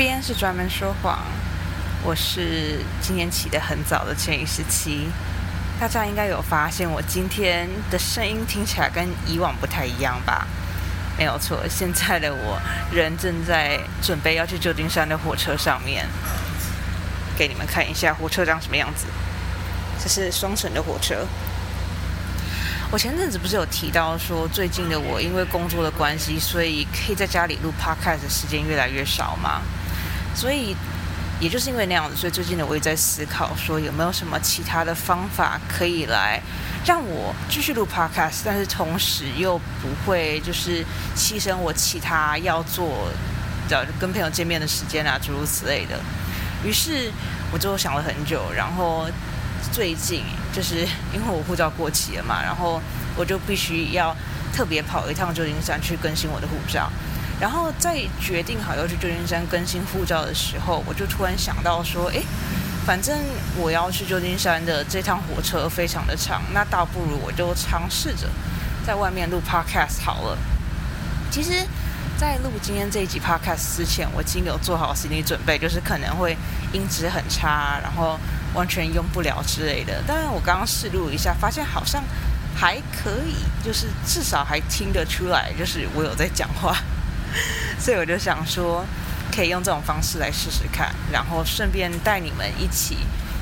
边是专门说谎，我是今天起得很早的前一时期，大家应该有发现我今天的声音听起来跟以往不太一样吧？没有错，现在的我人正在准备要去旧金山的火车上面，给你们看一下火车长什么样子。这是双层的火车。我前阵子不是有提到说，最近的我因为工作的关系，所以可以在家里录 podcast 的时间越来越少吗。所以，也就是因为那样子，所以最近呢，我也在思考说，有没有什么其他的方法可以来让我继续录 podcast，但是同时又不会就是牺牲我其他要做的跟朋友见面的时间啊，诸如此类的。于是，我就想了很久，然后最近就是因为我护照过期了嘛，然后我就必须要特别跑一趟旧金山去更新我的护照。然后在决定好要去旧金山更新护照的时候，我就突然想到说，哎，反正我要去旧金山的这趟火车非常的长，那倒不如我就尝试着在外面录 podcast 好了。其实，在录今天这一集 podcast 之前，我已经有做好心理准备，就是可能会音质很差，然后完全用不了之类的。当然，我刚刚试录一下，发现好像还可以，就是至少还听得出来，就是我有在讲话。所以我就想说，可以用这种方式来试试看，然后顺便带你们一起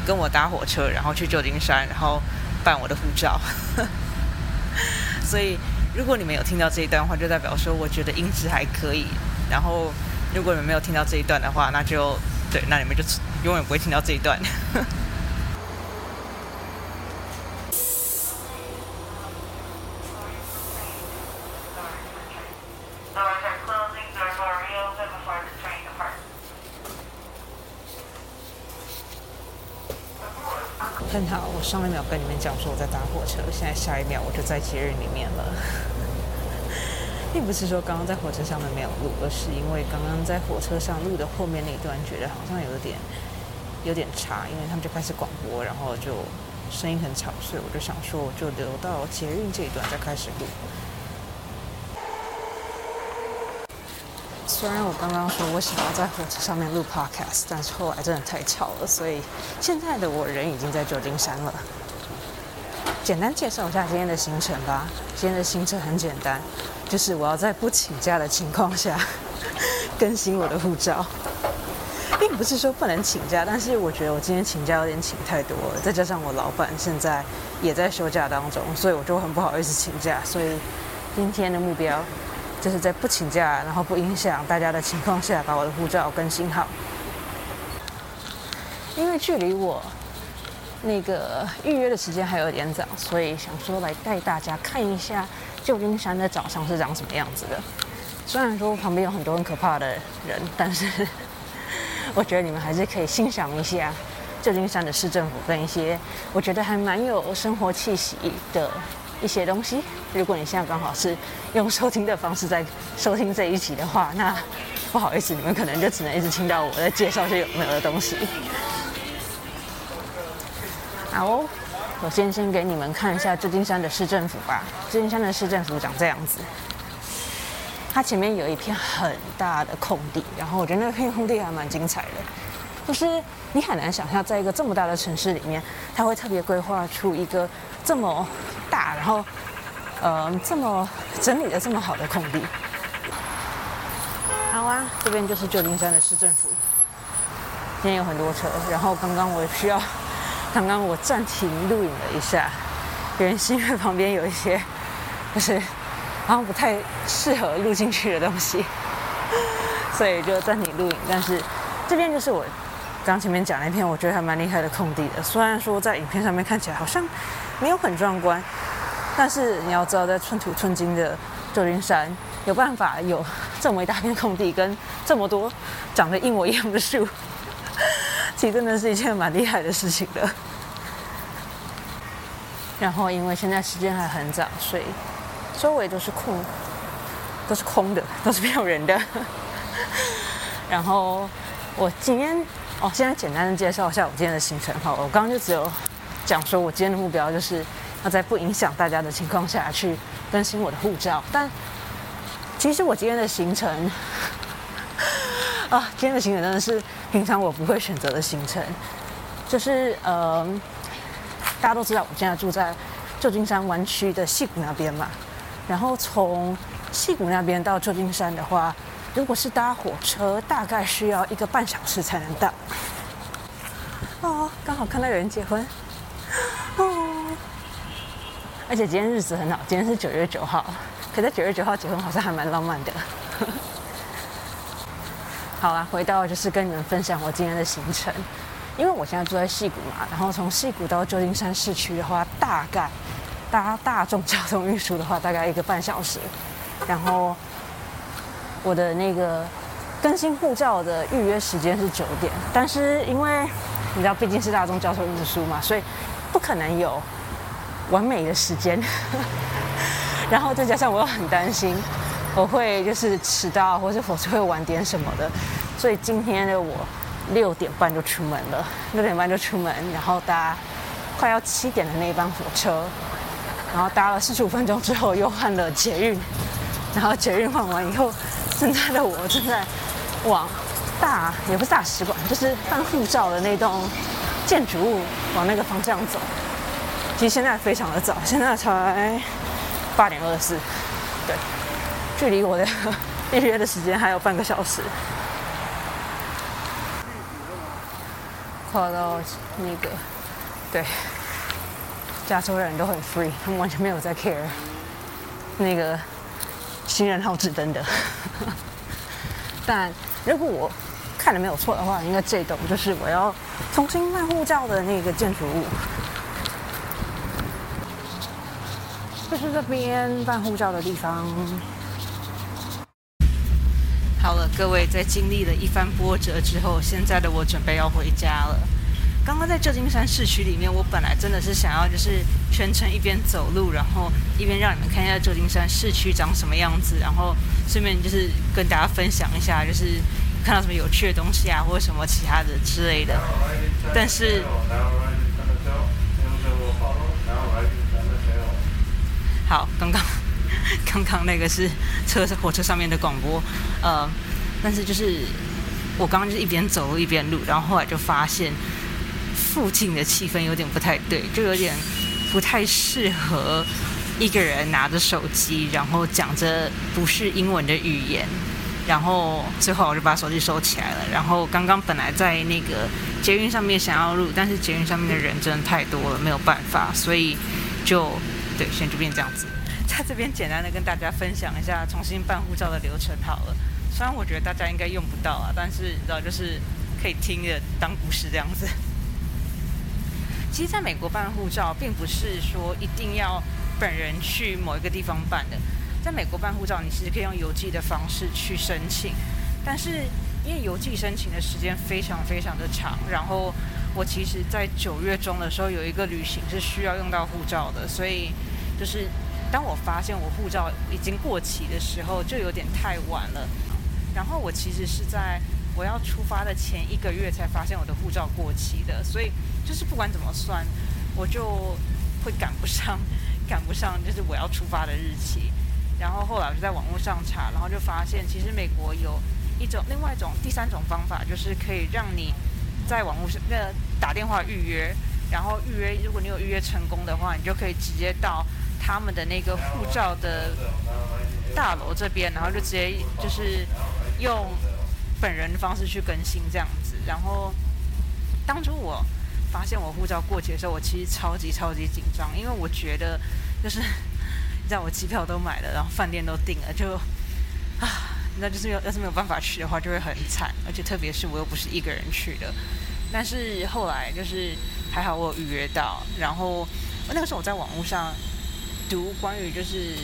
跟我搭火车，然后去旧金山，然后办我的护照。所以如果你们有听到这一段话，就代表说我觉得音质还可以。然后如果你们没有听到这一段的话，那就对，那你们就永远不会听到这一段。很好，我上一秒跟你们讲说我在搭火车，现在下一秒我就在节日里面了。并不是说刚刚在火车上面没有录，而是因为刚刚在火车上录的后面那一段觉得好像有点有点差，因为他们就开始广播，然后就声音很吵，所以我就想说我就留到节日这一段再开始录。虽然我刚刚说我想要在火车上面录 podcast，但是后来真的太吵了，所以现在的我人已经在旧金山了。简单介绍一下今天的行程吧。今天的行程很简单，就是我要在不请假的情况下 更新我的护照，并不是说不能请假，但是我觉得我今天请假有点请太多了，再加上我老板现在也在休假当中，所以我就很不好意思请假。所以今天的目标。就是在不请假，然后不影响大家的情况下，把我的护照更新好。因为距离我那个预约的时间还有点早，所以想说来带大家看一下旧金山的早上是长什么样子的。虽然说旁边有很多很可怕的人，但是 我觉得你们还是可以欣赏一下旧金山的市政府跟一些我觉得还蛮有生活气息的。一些东西，如果你现在刚好是用收听的方式在收听这一集的话，那不好意思，你们可能就只能一直听到我在介绍些有没有的东西。好哦，我先先给你们看一下旧金山的市政府吧。旧金山的市政府长这样子，它前面有一片很大的空地，然后我觉得那片空地还蛮精彩的，就是你很难想象在一个这么大的城市里面，它会特别规划出一个这么。大，然后，呃，这么整理的这么好的空地，好啊，这边就是旧金山的市政府。今天有很多车，然后刚刚我需要，刚刚我暂停录影了一下，原因是因为旁边有一些，就是好像不太适合录进去的东西，所以就暂停录影。但是这边就是我刚前面讲那片，我觉得还蛮厉害的空地的，虽然说在影片上面看起来好像。没有很壮观，但是你要知道，在寸土寸金的旧金山，有办法有这么一大片空地，跟这么多长得一模一样的树，其实真的是一件蛮厉害的事情的。然后，因为现在时间还很早，所以周围都是空，都是空的，都是没有人的。然后，我今天哦，现在简单的介绍一下我今天的行程。好，我刚刚就只有。讲说，我今天的目标就是要在不影响大家的情况下去更新我的护照。但其实我今天的行程，啊，今天的行程真的是平常我不会选择的行程，就是呃，大家都知道我现在住在旧金山湾区的戏谷那边嘛，然后从戏谷那边到旧金山的话，如果是搭火车，大概需要一个半小时才能到。哦，刚好看到有人结婚，哦，而且今天日子很好，今天是九月九号，可在九月九号结婚好像还蛮浪漫的。好啦，回到就是跟你们分享我今天的行程，因为我现在住在戏谷嘛，然后从戏谷到旧金山市区的话，大概搭大众交通运输的话，大概一个半小时。然后我的那个更新护照的预约时间是九点，但是因为你知道毕竟是大众交通运输嘛，所以不可能有完美的时间。然后再加上我又很担心。我会就是迟到，或是火车会晚点什么的，所以今天的我六点半就出门了，六点半就出门，然后搭快要七点的那一班火车，然后搭了四十五分钟之后又换了捷运，然后捷运换完以后，现在的我正在往大也不是大使馆，就是办护照的那栋建筑物往那个方向走。其实现在非常的早，现在才八点二十四，对。距离我的预约的时间还有半个小时，跨到那个，对，加州人都很 free，他们完全没有在 care 那个行人号志灯的。但如果我看的没有错的话，应该这栋就是我要重新办护照的那个建筑物，就是这边办护照的地方。好了，各位，在经历了一番波折之后，现在的我准备要回家了。刚刚在旧金山市区里面，我本来真的是想要就是全程一边走路，然后一边让你们看一下旧金山市区长什么样子，然后顺便就是跟大家分享一下，就是看到什么有趣的东西啊，或者什么其他的之类的。但是，好，刚刚。刚刚那个是车火车上面的广播，呃，但是就是我刚刚就是一边走路一边录，然后后来就发现附近的气氛有点不太对，就有点不太适合一个人拿着手机，然后讲着不是英文的语言，然后最后我就把手机收起来了。然后刚刚本来在那个捷运上面想要录，但是捷运上面的人真的太多了，没有办法，所以就对，现在就变这样子。在这边简单的跟大家分享一下重新办护照的流程好了。虽然我觉得大家应该用不到啊，但是你知道就是可以听着当故事这样子。其实，在美国办护照并不是说一定要本人去某一个地方办的。在美国办护照，你其实可以用邮寄的方式去申请，但是因为邮寄申请的时间非常非常的长，然后我其实在九月中的时候有一个旅行是需要用到护照的，所以就是。当我发现我护照已经过期的时候，就有点太晚了。然后我其实是在我要出发的前一个月才发现我的护照过期的，所以就是不管怎么算，我就会赶不上，赶不上就是我要出发的日期。然后后来我就在网络上查，然后就发现其实美国有一种另外一种第三种方法，就是可以让你在网络上那打电话预约，然后预约如果你有预约成功的话，你就可以直接到。他们的那个护照的大楼这边，然后就直接就是用本人的方式去更新这样子。然后当初我发现我护照过期的时候，我其实超级超级紧张，因为我觉得就是你知道我机票都买了，然后饭店都订了，就啊，那就是要要是没有办法去的话，就会很惨。而且特别是我又不是一个人去的。但是后来就是还好我有预约到，然后那个时候我在网络上。读关于就是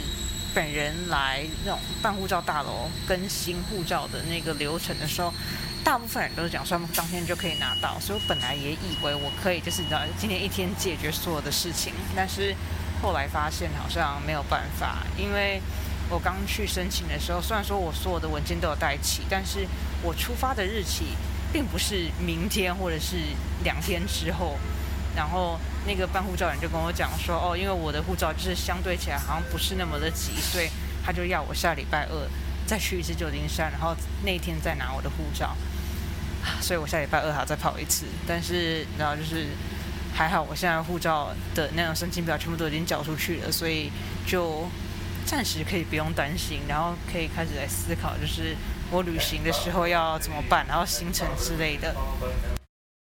本人来那种办护照大楼更新护照的那个流程的时候，大部分人都是讲说当天就可以拿到，所以我本来也以为我可以就是你知道今天一天解决所有的事情，但是后来发现好像没有办法，因为我刚去申请的时候，虽然说我所有的文件都有带齐，但是我出发的日期并不是明天或者是两天之后。然后那个办护照人就跟我讲说，哦，因为我的护照就是相对起来好像不是那么的急，所以他就要我下礼拜二再去一次旧金山，然后那天再拿我的护照。所以我下礼拜二还要再跑一次，但是然后就是还好，我现在护照的那种申请表全部都已经交出去了，所以就暂时可以不用担心，然后可以开始来思考，就是我旅行的时候要怎么办，然后行程之类的。